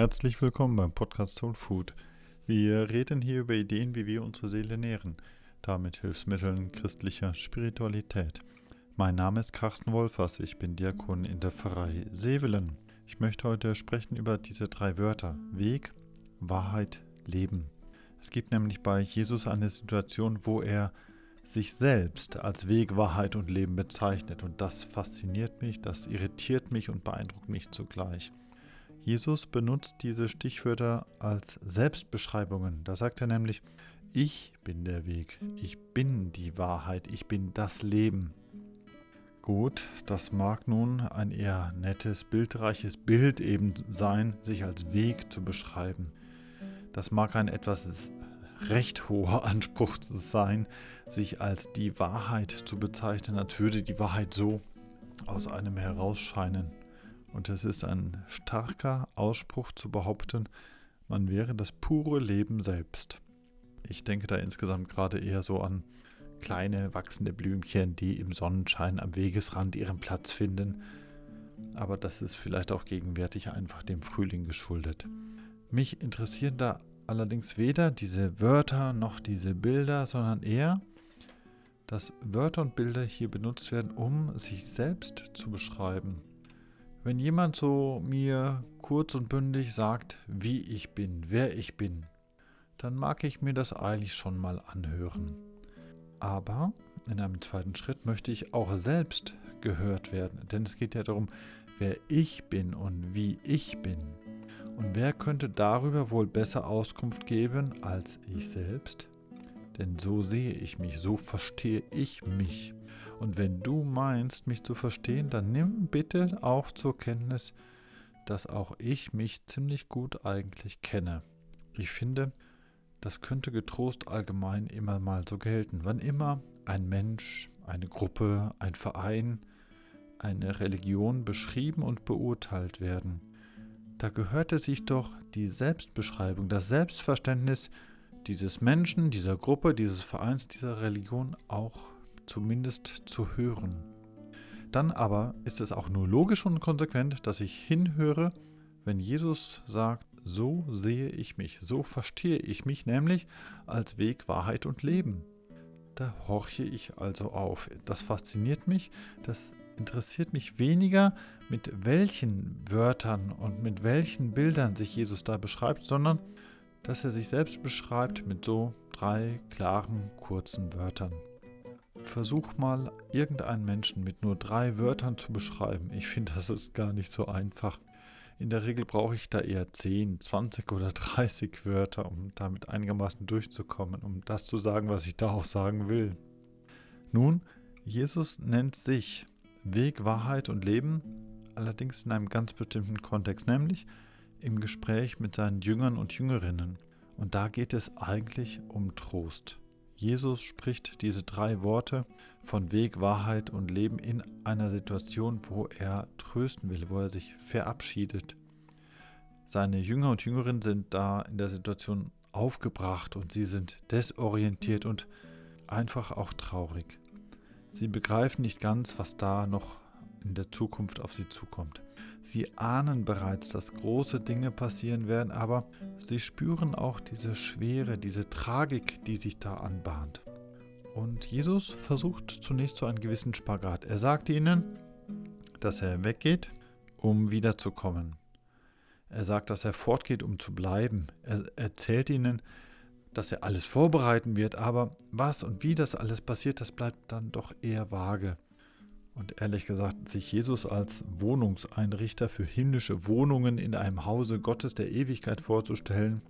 Herzlich willkommen beim Podcast Soul Food. Wir reden hier über Ideen, wie wir unsere Seele nähren, damit Hilfsmitteln christlicher Spiritualität. Mein Name ist Carsten Wolfers, ich bin Diakon in der Pfarrei Sevelen. Ich möchte heute sprechen über diese drei Wörter: Weg, Wahrheit, Leben. Es gibt nämlich bei Jesus eine Situation, wo er sich selbst als Weg, Wahrheit und Leben bezeichnet. Und das fasziniert mich, das irritiert mich und beeindruckt mich zugleich. Jesus benutzt diese Stichwörter als Selbstbeschreibungen. Da sagt er nämlich, ich bin der Weg, ich bin die Wahrheit, ich bin das Leben. Gut, das mag nun ein eher nettes, bildreiches Bild eben sein, sich als Weg zu beschreiben. Das mag ein etwas recht hoher Anspruch sein, sich als die Wahrheit zu bezeichnen, als würde die Wahrheit so aus einem herausscheinen. Und es ist ein starker Ausspruch zu behaupten, man wäre das pure Leben selbst. Ich denke da insgesamt gerade eher so an kleine wachsende Blümchen, die im Sonnenschein am Wegesrand ihren Platz finden. Aber das ist vielleicht auch gegenwärtig einfach dem Frühling geschuldet. Mich interessieren da allerdings weder diese Wörter noch diese Bilder, sondern eher, dass Wörter und Bilder hier benutzt werden, um sich selbst zu beschreiben. Wenn jemand so mir kurz und bündig sagt, wie ich bin, wer ich bin, dann mag ich mir das eigentlich schon mal anhören. Aber in einem zweiten Schritt möchte ich auch selbst gehört werden, denn es geht ja darum, wer ich bin und wie ich bin. Und wer könnte darüber wohl besser Auskunft geben als ich selbst? Denn so sehe ich mich, so verstehe ich mich. Und wenn du meinst, mich zu verstehen, dann nimm bitte auch zur Kenntnis, dass auch ich mich ziemlich gut eigentlich kenne. Ich finde, das könnte getrost allgemein immer mal so gelten. Wann immer ein Mensch, eine Gruppe, ein Verein, eine Religion beschrieben und beurteilt werden, da gehörte sich doch die Selbstbeschreibung, das Selbstverständnis dieses Menschen, dieser Gruppe, dieses Vereins, dieser Religion auch zumindest zu hören. Dann aber ist es auch nur logisch und konsequent, dass ich hinhöre, wenn Jesus sagt, so sehe ich mich, so verstehe ich mich, nämlich als Weg, Wahrheit und Leben. Da horche ich also auf. Das fasziniert mich, das interessiert mich weniger, mit welchen Wörtern und mit welchen Bildern sich Jesus da beschreibt, sondern dass er sich selbst beschreibt mit so drei klaren, kurzen Wörtern. Versuch mal, irgendeinen Menschen mit nur drei Wörtern zu beschreiben. Ich finde, das ist gar nicht so einfach. In der Regel brauche ich da eher 10, 20 oder 30 Wörter, um damit einigermaßen durchzukommen, um das zu sagen, was ich da auch sagen will. Nun, Jesus nennt sich Weg, Wahrheit und Leben, allerdings in einem ganz bestimmten Kontext, nämlich im Gespräch mit seinen Jüngern und Jüngerinnen. Und da geht es eigentlich um Trost. Jesus spricht diese drei Worte von Weg, Wahrheit und Leben in einer Situation, wo er trösten will, wo er sich verabschiedet. Seine Jünger und Jüngerinnen sind da in der Situation aufgebracht und sie sind desorientiert und einfach auch traurig. Sie begreifen nicht ganz, was da noch in der Zukunft auf sie zukommt. Sie ahnen bereits, dass große Dinge passieren werden, aber sie spüren auch diese Schwere, diese Tragik, die sich da anbahnt. Und Jesus versucht zunächst so einen gewissen Spagat. Er sagt ihnen, dass er weggeht, um wiederzukommen. Er sagt, dass er fortgeht, um zu bleiben. Er erzählt ihnen, dass er alles vorbereiten wird, aber was und wie das alles passiert, das bleibt dann doch eher vage. Und ehrlich gesagt, sich Jesus als Wohnungseinrichter für himmlische Wohnungen in einem Hause Gottes der Ewigkeit vorzustellen,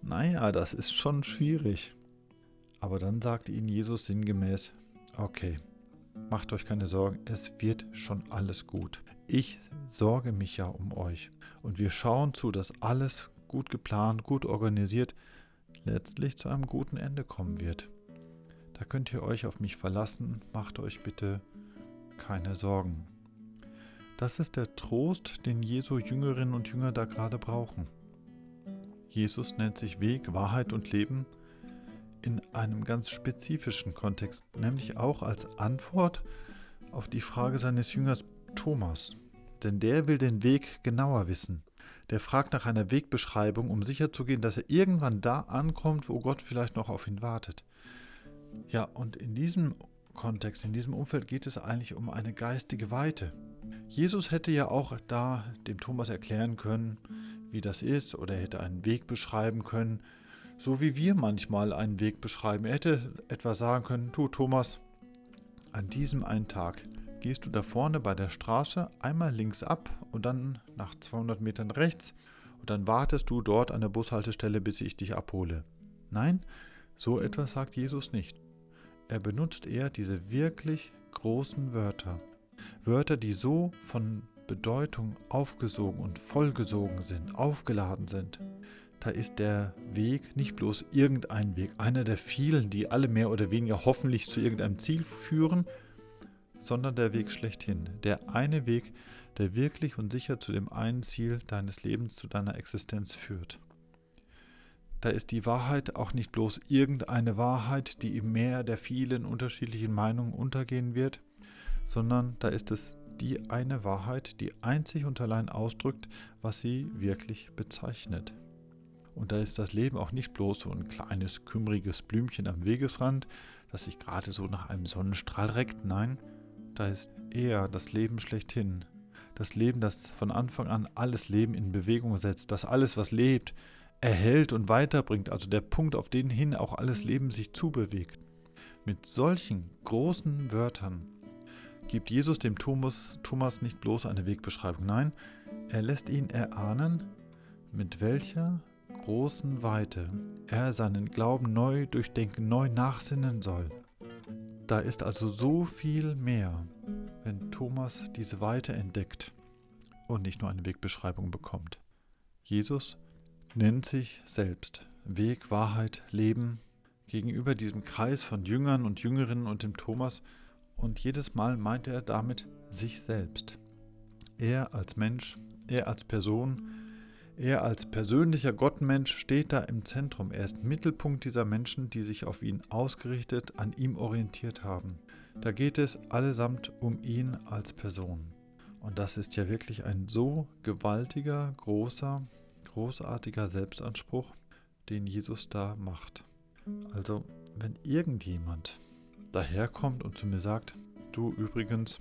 naja, das ist schon schwierig. Aber dann sagt ihnen Jesus sinngemäß, okay, macht euch keine Sorgen, es wird schon alles gut. Ich sorge mich ja um euch. Und wir schauen zu, dass alles gut geplant, gut organisiert, letztlich zu einem guten Ende kommen wird. Da könnt ihr euch auf mich verlassen, macht euch bitte keine Sorgen. Das ist der Trost, den Jesu Jüngerinnen und Jünger da gerade brauchen. Jesus nennt sich Weg, Wahrheit und Leben in einem ganz spezifischen Kontext, nämlich auch als Antwort auf die Frage seines Jüngers Thomas. Denn der will den Weg genauer wissen. der fragt nach einer Wegbeschreibung, um sicherzugehen, dass er irgendwann da ankommt, wo Gott vielleicht noch auf ihn wartet. Ja, und in diesem Kontext, in diesem Umfeld geht es eigentlich um eine geistige Weite. Jesus hätte ja auch da dem Thomas erklären können, wie das ist, oder er hätte einen Weg beschreiben können, so wie wir manchmal einen Weg beschreiben. Er hätte etwa sagen können, du Thomas, an diesem einen Tag gehst du da vorne bei der Straße einmal links ab und dann nach 200 Metern rechts und dann wartest du dort an der Bushaltestelle, bis ich dich abhole. Nein, so etwas sagt Jesus nicht. Er benutzt eher diese wirklich großen Wörter. Wörter, die so von Bedeutung aufgesogen und vollgesogen sind, aufgeladen sind. Da ist der Weg nicht bloß irgendein Weg, einer der vielen, die alle mehr oder weniger hoffentlich zu irgendeinem Ziel führen, sondern der Weg schlechthin. Der eine Weg, der wirklich und sicher zu dem einen Ziel deines Lebens, zu deiner Existenz führt. Da ist die Wahrheit auch nicht bloß irgendeine Wahrheit, die im Meer der vielen unterschiedlichen Meinungen untergehen wird, sondern da ist es die eine Wahrheit, die einzig und allein ausdrückt, was sie wirklich bezeichnet. Und da ist das Leben auch nicht bloß so ein kleines, kümmeriges Blümchen am Wegesrand, das sich gerade so nach einem Sonnenstrahl reckt. Nein, da ist eher das Leben schlechthin. Das Leben, das von Anfang an alles Leben in Bewegung setzt, das alles, was lebt, erhält und weiterbringt, also der Punkt, auf den hin auch alles Leben sich zubewegt. Mit solchen großen Wörtern gibt Jesus dem Thomas, Thomas nicht bloß eine Wegbeschreibung, nein, er lässt ihn erahnen, mit welcher großen Weite er seinen Glauben neu durchdenken, neu nachsinnen soll. Da ist also so viel mehr, wenn Thomas diese Weite entdeckt und nicht nur eine Wegbeschreibung bekommt. Jesus nennt sich selbst Weg, Wahrheit, Leben gegenüber diesem Kreis von Jüngern und Jüngerinnen und dem Thomas und jedes Mal meint er damit sich selbst. Er als Mensch, er als Person, er als persönlicher Gottmensch steht da im Zentrum. Er ist Mittelpunkt dieser Menschen, die sich auf ihn ausgerichtet, an ihm orientiert haben. Da geht es allesamt um ihn als Person. Und das ist ja wirklich ein so gewaltiger, großer, großartiger Selbstanspruch, den Jesus da macht. Also, wenn irgendjemand daherkommt und zu mir sagt, du übrigens,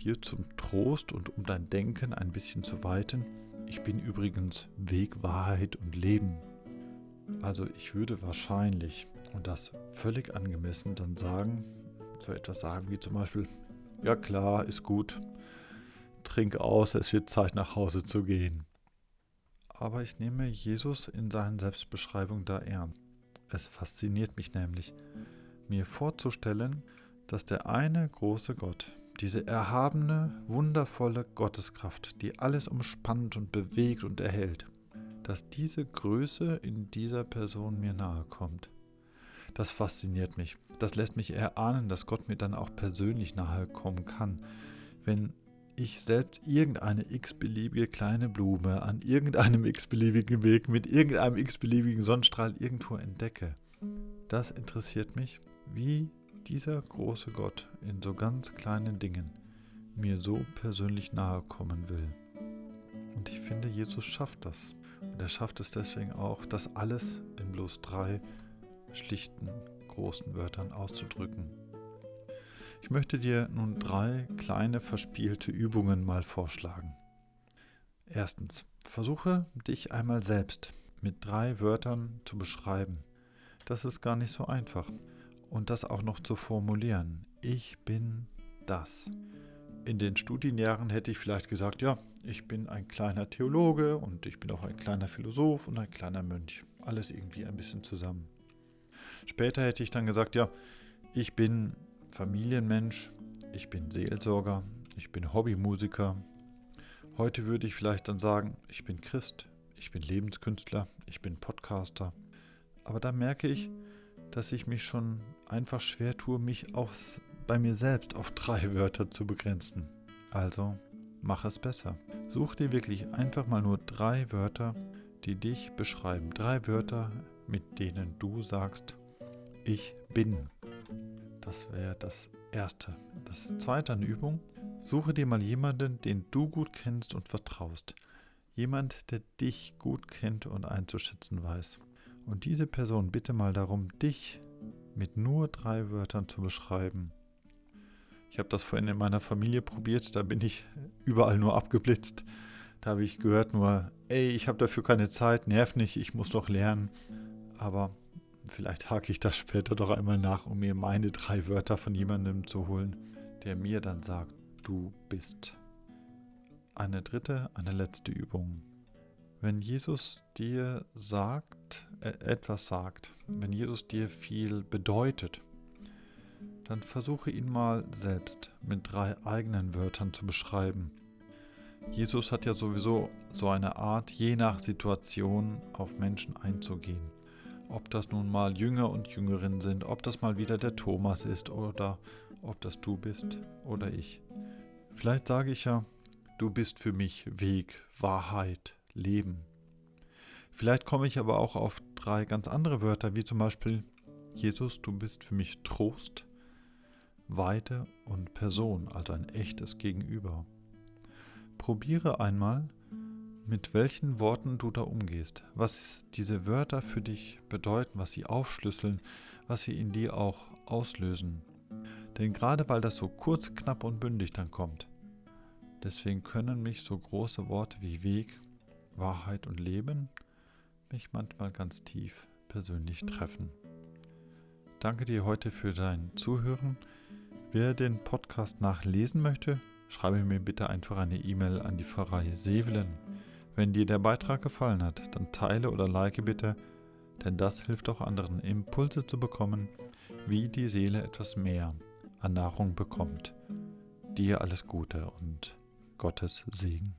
dir zum Trost und um dein Denken ein bisschen zu weiten, ich bin übrigens Weg, Wahrheit und Leben. Also ich würde wahrscheinlich, und das völlig angemessen, dann sagen, so etwas sagen wie zum Beispiel, ja klar, ist gut, trink aus, es wird Zeit nach Hause zu gehen. Aber ich nehme Jesus in seinen Selbstbeschreibungen da ernst. Es fasziniert mich nämlich, mir vorzustellen, dass der eine große Gott, diese erhabene, wundervolle Gotteskraft, die alles umspannt und bewegt und erhält, dass diese Größe in dieser Person mir nahe kommt. Das fasziniert mich. Das lässt mich erahnen, dass Gott mir dann auch persönlich nahe kommen kann, wenn ich selbst irgendeine x-beliebige kleine Blume an irgendeinem x-beliebigen Weg mit irgendeinem x-beliebigen Sonnenstrahl irgendwo entdecke. Das interessiert mich, wie dieser große Gott in so ganz kleinen Dingen mir so persönlich nahe kommen will. Und ich finde, Jesus schafft das. Und er schafft es deswegen auch, das alles in bloß drei schlichten, großen Wörtern auszudrücken. Ich möchte dir nun drei kleine verspielte Übungen mal vorschlagen. Erstens, versuche dich einmal selbst mit drei Wörtern zu beschreiben. Das ist gar nicht so einfach und das auch noch zu formulieren. Ich bin das. In den Studienjahren hätte ich vielleicht gesagt, ja, ich bin ein kleiner Theologe und ich bin auch ein kleiner Philosoph und ein kleiner Mönch. Alles irgendwie ein bisschen zusammen. Später hätte ich dann gesagt, ja, ich bin Familienmensch, ich bin Seelsorger, ich bin Hobbymusiker. Heute würde ich vielleicht dann sagen, ich bin Christ, ich bin Lebenskünstler, ich bin Podcaster. Aber da merke ich, dass ich mich schon einfach schwer tue, mich auch bei mir selbst auf drei Wörter zu begrenzen. Also mach es besser. Such dir wirklich einfach mal nur drei Wörter, die dich beschreiben. Drei Wörter, mit denen du sagst, ich bin. Das wäre das Erste. Das Zweite eine Übung. Suche dir mal jemanden, den du gut kennst und vertraust. Jemand, der dich gut kennt und einzuschätzen weiß. Und diese Person bitte mal darum, dich mit nur drei Wörtern zu beschreiben. Ich habe das vorhin in meiner Familie probiert, da bin ich überall nur abgeblitzt. Da habe ich gehört nur, ey, ich habe dafür keine Zeit, nerv nicht, ich muss doch lernen. Aber vielleicht hake ich das später doch einmal nach, um mir meine drei Wörter von jemandem zu holen, der mir dann sagt, du bist. Eine dritte, eine letzte Übung. Wenn Jesus dir sagt, äh, etwas sagt, wenn Jesus dir viel bedeutet, dann versuche ihn mal selbst mit drei eigenen Wörtern zu beschreiben. Jesus hat ja sowieso so eine Art, je nach Situation auf Menschen einzugehen. Ob das nun mal Jünger und Jüngerinnen sind, ob das mal wieder der Thomas ist oder ob das du bist oder ich. Vielleicht sage ich ja, du bist für mich Weg, Wahrheit, Leben. Vielleicht komme ich aber auch auf drei ganz andere Wörter, wie zum Beispiel Jesus, du bist für mich Trost, Weite und Person, also ein echtes Gegenüber. Probiere einmal, mit welchen Worten du da umgehst, was diese Wörter für dich bedeuten, was sie aufschlüsseln, was sie in dir auch auslösen. Denn gerade weil das so kurz, knapp und bündig dann kommt, deswegen können mich so große Worte wie Weg, Wahrheit und Leben mich manchmal ganz tief persönlich treffen. Danke dir heute für dein Zuhören. Wer den Podcast nachlesen möchte, schreibe mir bitte einfach eine E-Mail an die Pfarrei Sevelen. Wenn dir der Beitrag gefallen hat, dann teile oder like bitte, denn das hilft auch anderen, Impulse zu bekommen, wie die Seele etwas mehr an Nahrung bekommt. Dir alles Gute und Gottes Segen.